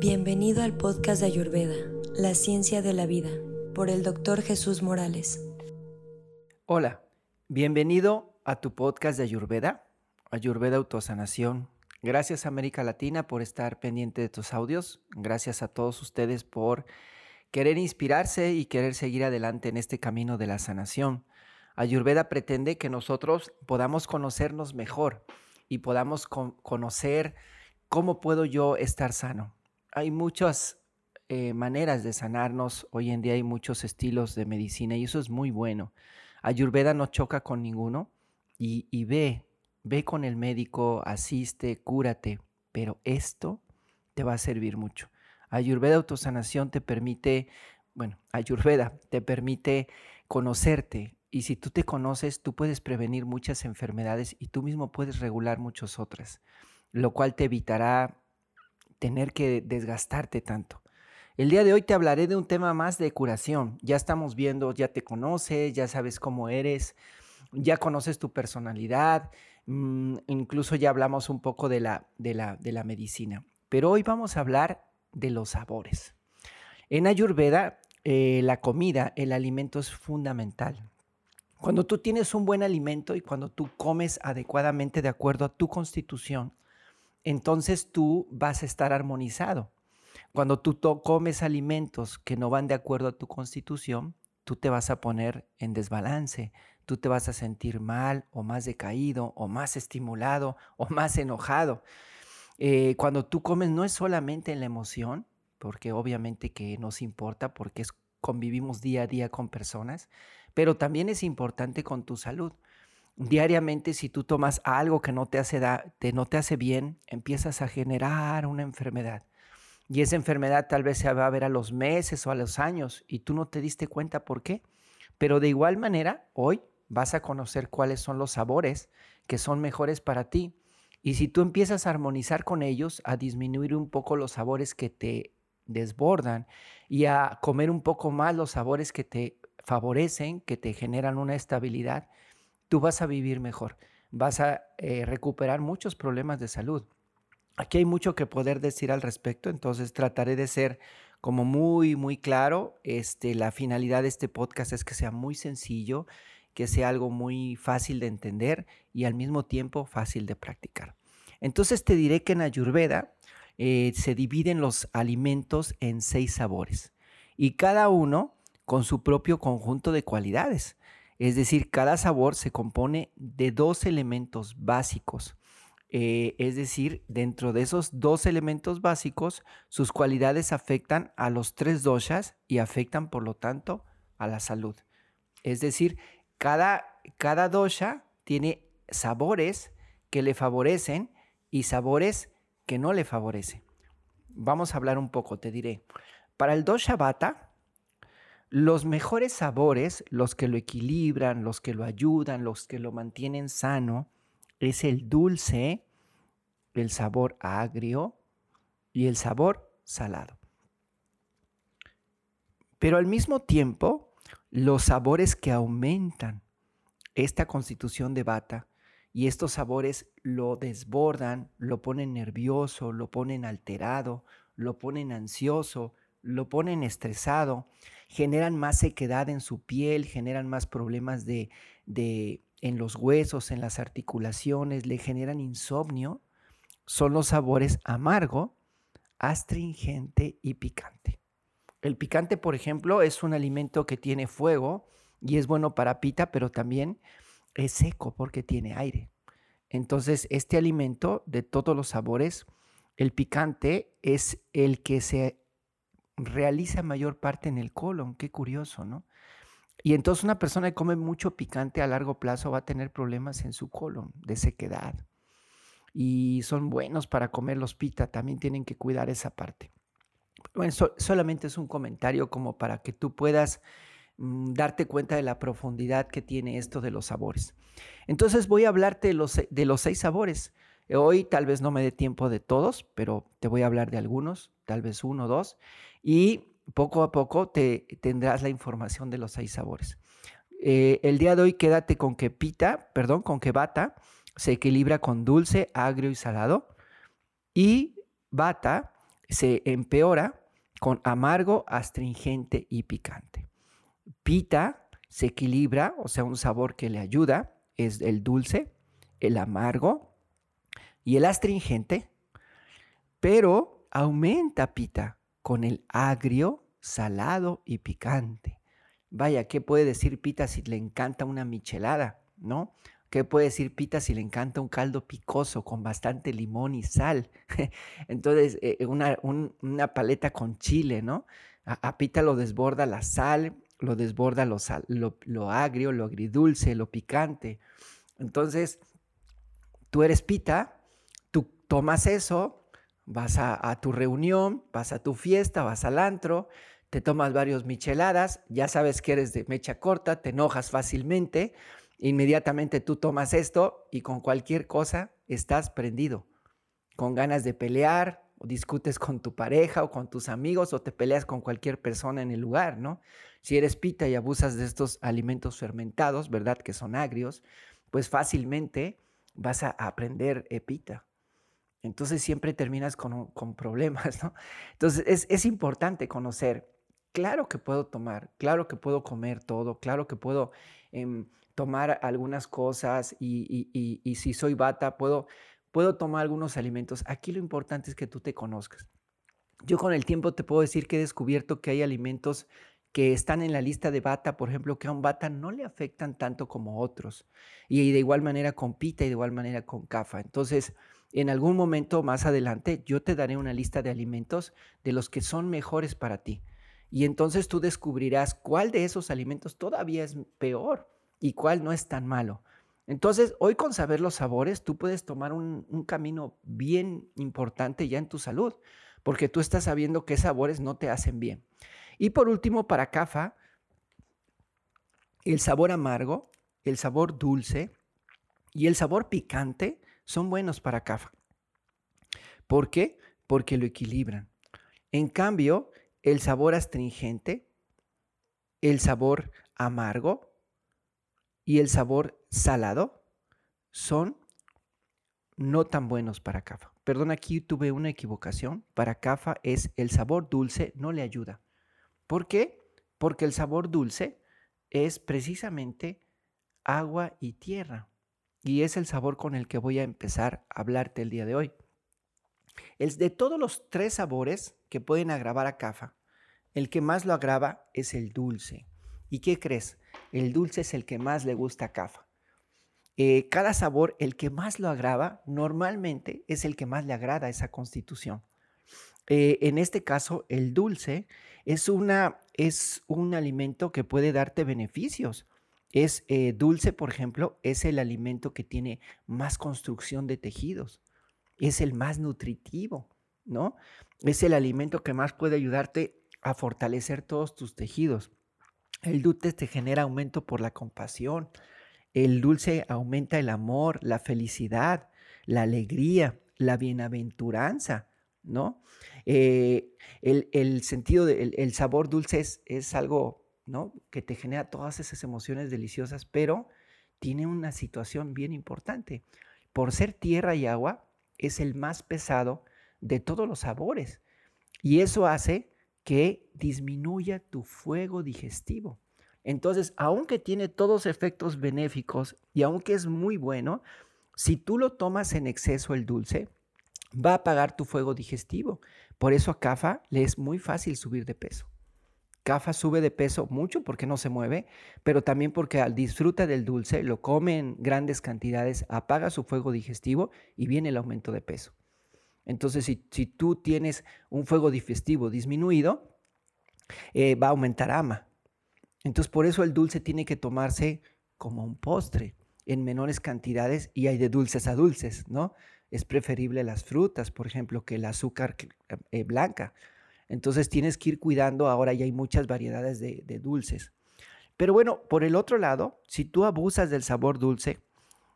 Bienvenido al podcast de Ayurveda, La Ciencia de la Vida, por el doctor Jesús Morales. Hola, bienvenido a tu podcast de Ayurveda, Ayurveda Autosanación. Gracias América Latina por estar pendiente de tus audios. Gracias a todos ustedes por querer inspirarse y querer seguir adelante en este camino de la sanación. Ayurveda pretende que nosotros podamos conocernos mejor y podamos conocer cómo puedo yo estar sano hay muchas eh, maneras de sanarnos. Hoy en día hay muchos estilos de medicina y eso es muy bueno. Ayurveda no choca con ninguno y, y ve, ve con el médico, asiste, cúrate, pero esto te va a servir mucho. Ayurveda Autosanación te permite, bueno, Ayurveda te permite conocerte y si tú te conoces, tú puedes prevenir muchas enfermedades y tú mismo puedes regular muchas otras, lo cual te evitará tener que desgastarte tanto. El día de hoy te hablaré de un tema más de curación. Ya estamos viendo, ya te conoces, ya sabes cómo eres, ya conoces tu personalidad, mm, incluso ya hablamos un poco de la, de, la, de la medicina. Pero hoy vamos a hablar de los sabores. En Ayurveda, eh, la comida, el alimento es fundamental. Cuando tú tienes un buen alimento y cuando tú comes adecuadamente de acuerdo a tu constitución, entonces tú vas a estar armonizado. Cuando tú comes alimentos que no van de acuerdo a tu constitución, tú te vas a poner en desbalance, tú te vas a sentir mal o más decaído o más estimulado o más enojado. Eh, cuando tú comes no es solamente en la emoción, porque obviamente que nos importa porque convivimos día a día con personas, pero también es importante con tu salud diariamente si tú tomas algo que no te hace, no te hace bien, empiezas a generar una enfermedad. Y esa enfermedad tal vez se va a ver a los meses o a los años y tú no te diste cuenta por qué. Pero de igual manera, hoy vas a conocer cuáles son los sabores que son mejores para ti. Y si tú empiezas a armonizar con ellos, a disminuir un poco los sabores que te desbordan y a comer un poco más los sabores que te favorecen, que te generan una estabilidad, tú vas a vivir mejor, vas a eh, recuperar muchos problemas de salud. Aquí hay mucho que poder decir al respecto, entonces trataré de ser como muy, muy claro. Este, la finalidad de este podcast es que sea muy sencillo, que sea algo muy fácil de entender y al mismo tiempo fácil de practicar. Entonces te diré que en Ayurveda eh, se dividen los alimentos en seis sabores y cada uno con su propio conjunto de cualidades. Es decir, cada sabor se compone de dos elementos básicos. Eh, es decir, dentro de esos dos elementos básicos, sus cualidades afectan a los tres doshas y afectan, por lo tanto, a la salud. Es decir, cada, cada dosha tiene sabores que le favorecen y sabores que no le favorecen. Vamos a hablar un poco, te diré. Para el dosha bata, los mejores sabores, los que lo equilibran, los que lo ayudan, los que lo mantienen sano, es el dulce, el sabor agrio y el sabor salado. Pero al mismo tiempo, los sabores que aumentan esta constitución de bata y estos sabores lo desbordan, lo ponen nervioso, lo ponen alterado, lo ponen ansioso, lo ponen estresado, generan más sequedad en su piel, generan más problemas de, de, en los huesos, en las articulaciones, le generan insomnio, son los sabores amargo, astringente y picante. El picante, por ejemplo, es un alimento que tiene fuego y es bueno para pita, pero también es seco porque tiene aire. Entonces, este alimento de todos los sabores, el picante es el que se realiza mayor parte en el colon. Qué curioso, ¿no? Y entonces una persona que come mucho picante a largo plazo va a tener problemas en su colon de sequedad. Y son buenos para comer los pita, también tienen que cuidar esa parte. Bueno, solamente es un comentario como para que tú puedas mm, darte cuenta de la profundidad que tiene esto de los sabores. Entonces voy a hablarte de los, de los seis sabores. Hoy tal vez no me dé tiempo de todos, pero te voy a hablar de algunos, tal vez uno o dos y poco a poco te tendrás la información de los seis sabores. Eh, el día de hoy quédate con que pita, perdón, con que bata se equilibra con dulce, agrio y salado. Y bata se empeora con amargo, astringente y picante. Pita se equilibra, o sea, un sabor que le ayuda es el dulce, el amargo y el astringente, pero aumenta pita con el agrio, salado y picante. Vaya, ¿qué puede decir pita si le encanta una michelada, no? ¿Qué puede decir Pita si le encanta un caldo picoso con bastante limón y sal? Entonces, eh, una, paleta con chile, ¿no? A, Pita lo desborda la sal, lo desborda lo, lo, agrio, lo agridulce, lo picante. Entonces, tú eres Pita, tomas eso, vas a, tu reunión, vas a tu fiesta, vas al antro, te tomas varios micheladas, ya sabes que eres de mecha corta, te enojas fácilmente Inmediatamente tú tomas esto y con cualquier cosa estás prendido, con ganas de pelear, o discutes con tu pareja o con tus amigos o te peleas con cualquier persona en el lugar, ¿no? Si eres pita y abusas de estos alimentos fermentados, ¿verdad? Que son agrios, pues fácilmente vas a aprender pita. Entonces siempre terminas con, problemas, ¿no? Entonces es, importante conocer, claro que puedo tomar, claro que puedo comer todo, claro que puedo Em, tomar algunas cosas y, si soy bata, puedo, puedo tomar algunos alimentos. Aquí lo importante es que tú te conozcas. Yo con el tiempo te puedo decir que he descubierto que hay alimentos que están en la lista de bata, por ejemplo, que a un bata no le afectan tanto como otros. Y de igual manera con pita y de igual manera con cafa. Entonces, en algún momento más adelante, yo te daré una lista de alimentos de los que son mejores para ti. Y entonces tú descubrirás cuál de esos alimentos todavía es peor y cuál no es tan malo. Entonces, hoy con saber los sabores, tú puedes tomar un, camino bien importante ya en tu salud, porque tú estás sabiendo qué sabores no te hacen bien. Y por último, para CAFA, el sabor amargo, el sabor dulce y el sabor picante son buenos para CAFA. ¿Por qué? Porque lo equilibran. En cambio, el sabor astringente, el sabor amargo y el sabor salado son no tan buenos para CAFA. Perdón, aquí tuve una equivocación. Para CAFA es el sabor dulce no le ayuda. ¿Por qué? Porque el sabor dulce es precisamente agua y tierra. Y es el sabor con el que voy a empezar a hablarte el día de hoy. El de todos los tres sabores que pueden agravar a CAFA, el que más lo agrava es el dulce. ¿Y qué crees? El dulce es el que más le gusta a CAFA. Eh, cada sabor, el que más lo agrava, normalmente es el que más le agrada a esa constitución. Eh, en este caso, el dulce es, una, es un alimento que puede darte beneficios. Es eh, dulce, por ejemplo, es el alimento que tiene más construcción de tejidos es el más nutritivo, ¿no? Es el alimento que más puede ayudarte a fortalecer todos tus tejidos. El dulce te genera aumento por la compasión. El dulce aumenta el amor, la felicidad, la alegría, la bienaventuranza, ¿no? Eh, el, sentido, del el sabor dulce es, es algo, Que te genera todas esas emociones deliciosas, pero tiene una situación bien importante. Por ser tierra y agua, es el más pesado de todos los sabores. Y eso hace que disminuya tu fuego digestivo. Entonces, aunque tiene todos efectos benéficos y aunque es muy bueno, si tú lo tomas en exceso el dulce, va a apagar tu fuego digestivo. Por eso a CAFA le es muy fácil subir de peso. CAFA sube de peso mucho porque no se mueve, pero también porque al disfruta del dulce, lo come en grandes cantidades, apaga su fuego digestivo y viene el aumento de peso. Entonces, si, tú tienes un fuego digestivo disminuido, eh, va a aumentar ama. Entonces, por eso el dulce tiene que tomarse como un postre en menores cantidades y hay de dulces a dulces, ¿no? Es preferible las frutas, por ejemplo, que el azúcar eh, blanca. Entonces tienes que ir cuidando, ahora ya hay muchas variedades de, dulces. Pero bueno, por el otro lado, si tú abusas del sabor dulce,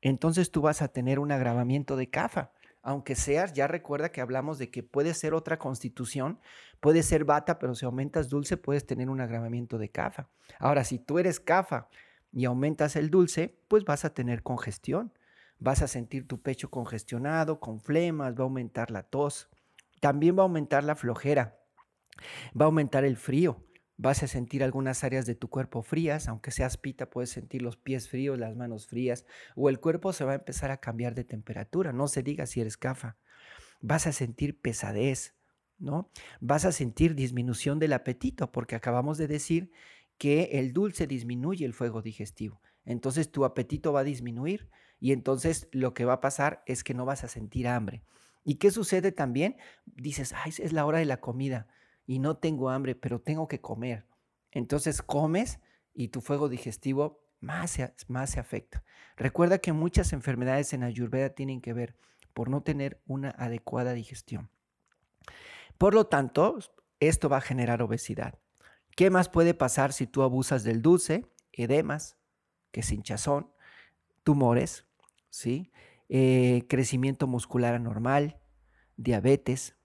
entonces tú vas a tener un agravamiento de CAFA. Aunque seas, ya recuerda que hablamos de que puede ser otra constitución, puede ser bata, pero si aumentas dulce puedes tener un agravamiento de CAFA. Ahora, si tú eres CAFA y aumentas el dulce, pues vas a tener congestión. Vas a sentir tu pecho congestionado, con flemas, va a aumentar la tos También va a aumentar la flojera, va a aumentar el frío, vas a sentir algunas áreas de tu cuerpo frías, aunque seas pita, puedes sentir los pies fríos, las manos frías, o el cuerpo se va a empezar a cambiar de temperatura, no se diga si eres cafa. Vas a sentir pesadez, ¿no? Vas a sentir disminución del apetito, porque acabamos de decir que el dulce disminuye el fuego digestivo. Entonces tu apetito va a disminuir y entonces lo que va a pasar es que no vas a sentir hambre. ¿Y qué sucede también? Dices, ay, es la hora de la comida y no tengo hambre, pero tengo que comer. Entonces comes y tu fuego digestivo más se, más se afecta. Recuerda que muchas enfermedades en Ayurveda tienen que ver por no tener una adecuada digestión. Por lo tanto, esto va a generar obesidad. ¿Qué más puede pasar si tú abusas del dulce? Edemas, que es hinchazón, tumores, ¿sí? Eh, crecimiento muscular anormal, diabetes.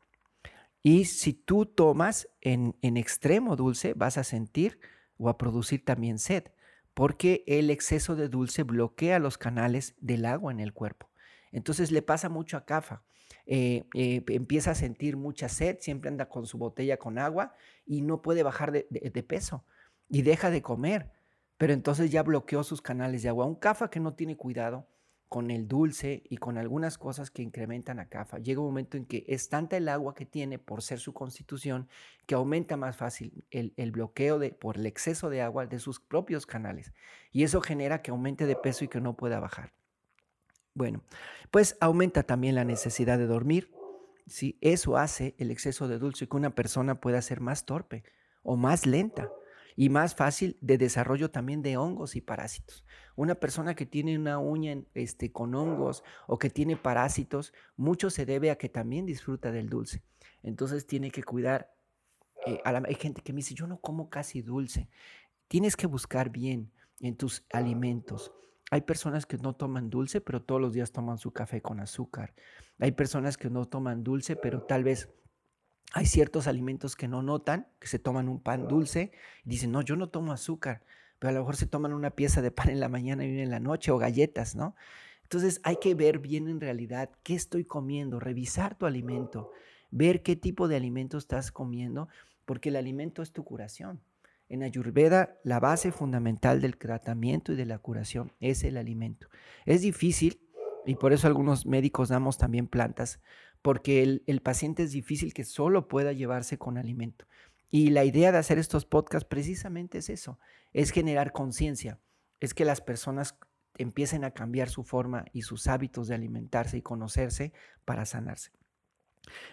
Y si tú tomas en, extremo dulce, vas a sentir o a producir también sed, porque el exceso de dulce bloquea los canales del agua en el cuerpo. Entonces le pasa mucho a CAFA. Eh, eh, empieza a sentir mucha sed, siempre anda con su botella con agua y no puede bajar de, de, peso y deja de comer, pero entonces ya bloqueó sus canales de agua. Un CAFA que no tiene cuidado con el dulce y con algunas cosas que incrementan a CAFA, llega un momento en que es tanta el agua que tiene por ser su constitución que aumenta más fácil el, bloqueo de, por el exceso de agua de sus propios canales y eso genera que aumente de peso y que no pueda bajar. Bueno, pues aumenta también la necesidad de dormir. ¿sí? Eso hace el exceso de dulce que una persona pueda ser más torpe o más lenta y más fácil de desarrollo también de hongos y parásitos. Una persona que tiene una uña este, con hongos o que tiene parásitos, mucho se debe a que también disfruta del dulce. Entonces tiene que cuidar. Eh, hay gente que me dice, yo no como casi dulce. Tienes que buscar bien en tus alimentos. Hay personas que no toman dulce, pero todos los días toman su café con azúcar. Hay personas que no toman dulce, pero tal vez hay ciertos alimentos que no notan, que se toman un pan dulce y dicen, no, yo no tomo azúcar, pero a lo mejor se toman una pieza de pan en la mañana y una en la noche o galletas, ¿no? Entonces hay que ver bien en realidad qué estoy comiendo, revisar tu alimento, ver qué tipo de alimento estás comiendo, porque el alimento es tu curación. En Ayurveda, la base fundamental del tratamiento y de la curación es el alimento. Es difícil y por eso algunos médicos damos también plantas, porque el, paciente es difícil que solo pueda llevarse con alimento. Y la idea de hacer estos podcasts precisamente es eso, es generar conciencia, es que las personas empiecen a cambiar su forma y sus hábitos de alimentarse y conocerse para sanarse.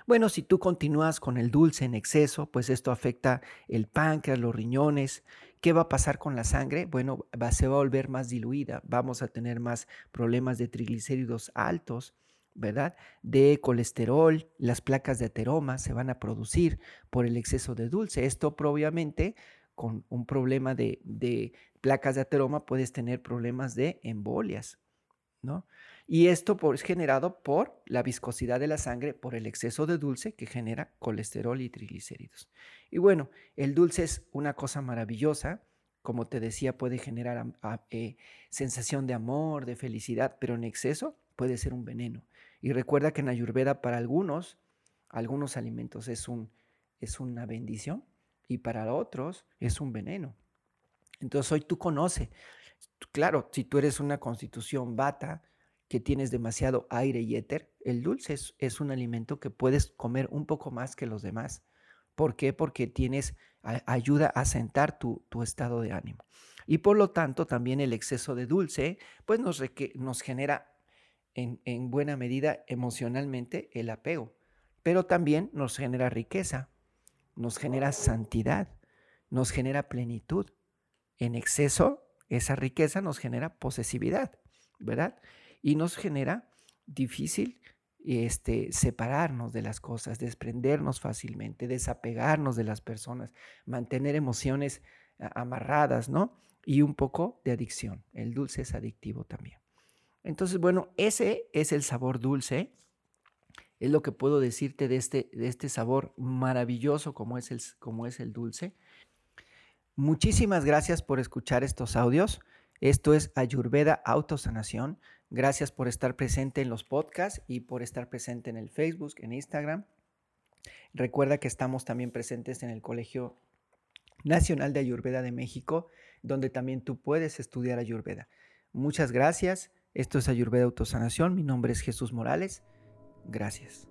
Bueno, si tú continúas con el dulce en exceso, pues esto afecta el páncreas, los riñones. ¿Qué va a pasar con la sangre? Bueno, se va a volver más diluida, vamos a tener más problemas de triglicéridos altos, ¿verdad? De colesterol, las placas de ateroma se van a producir por el exceso de dulce. Esto probablemente con un problema de, de placas de ateroma puedes tener problemas de embolias, ¿no? Y esto es generado por la viscosidad de la sangre, por el exceso de dulce que genera colesterol y triglicéridos. Y bueno, el dulce es una cosa maravillosa. Como te decía, puede generar eh, sensación de amor, de felicidad, pero en exceso puede ser un veneno. Y recuerda que en Ayurveda para algunos, algunos alimentos es, un, es una bendición y para otros es un veneno. Entonces hoy tú conoces, claro, si tú eres una constitución bata, que tienes demasiado aire y éter, el dulce es, un alimento que puedes comer un poco más que los demás. ¿Por qué? Porque tienes, ayuda a sentar tu, estado de ánimo. Y por lo tanto, también el exceso de dulce, pues nos, nos genera en, en buena medida emocionalmente el apego, pero también nos genera riqueza, nos genera santidad, nos genera plenitud. En exceso, esa riqueza nos genera posesividad, ¿verdad? y nos genera difícil este, separarnos de las cosas, desprendernos fácilmente, desapegarnos de las personas, mantener emociones amarradas, ¿no? Y un poco de adicción. El dulce es adictivo también. Entonces, bueno, ese es el sabor dulce. Es lo que puedo decirte de este, de este sabor maravilloso como es, el, como es el dulce. Muchísimas gracias por escuchar estos audios. Esto es Ayurveda Autosanación. Gracias por estar presente en los podcasts y por estar presente en el Facebook, en Instagram. Recuerda que estamos también presentes en el Colegio Nacional de Ayurveda de México, donde también tú puedes estudiar Ayurveda. Muchas gracias. Esto es Ayurveda Autosanación. Mi nombre es Jesús Morales. Gracias.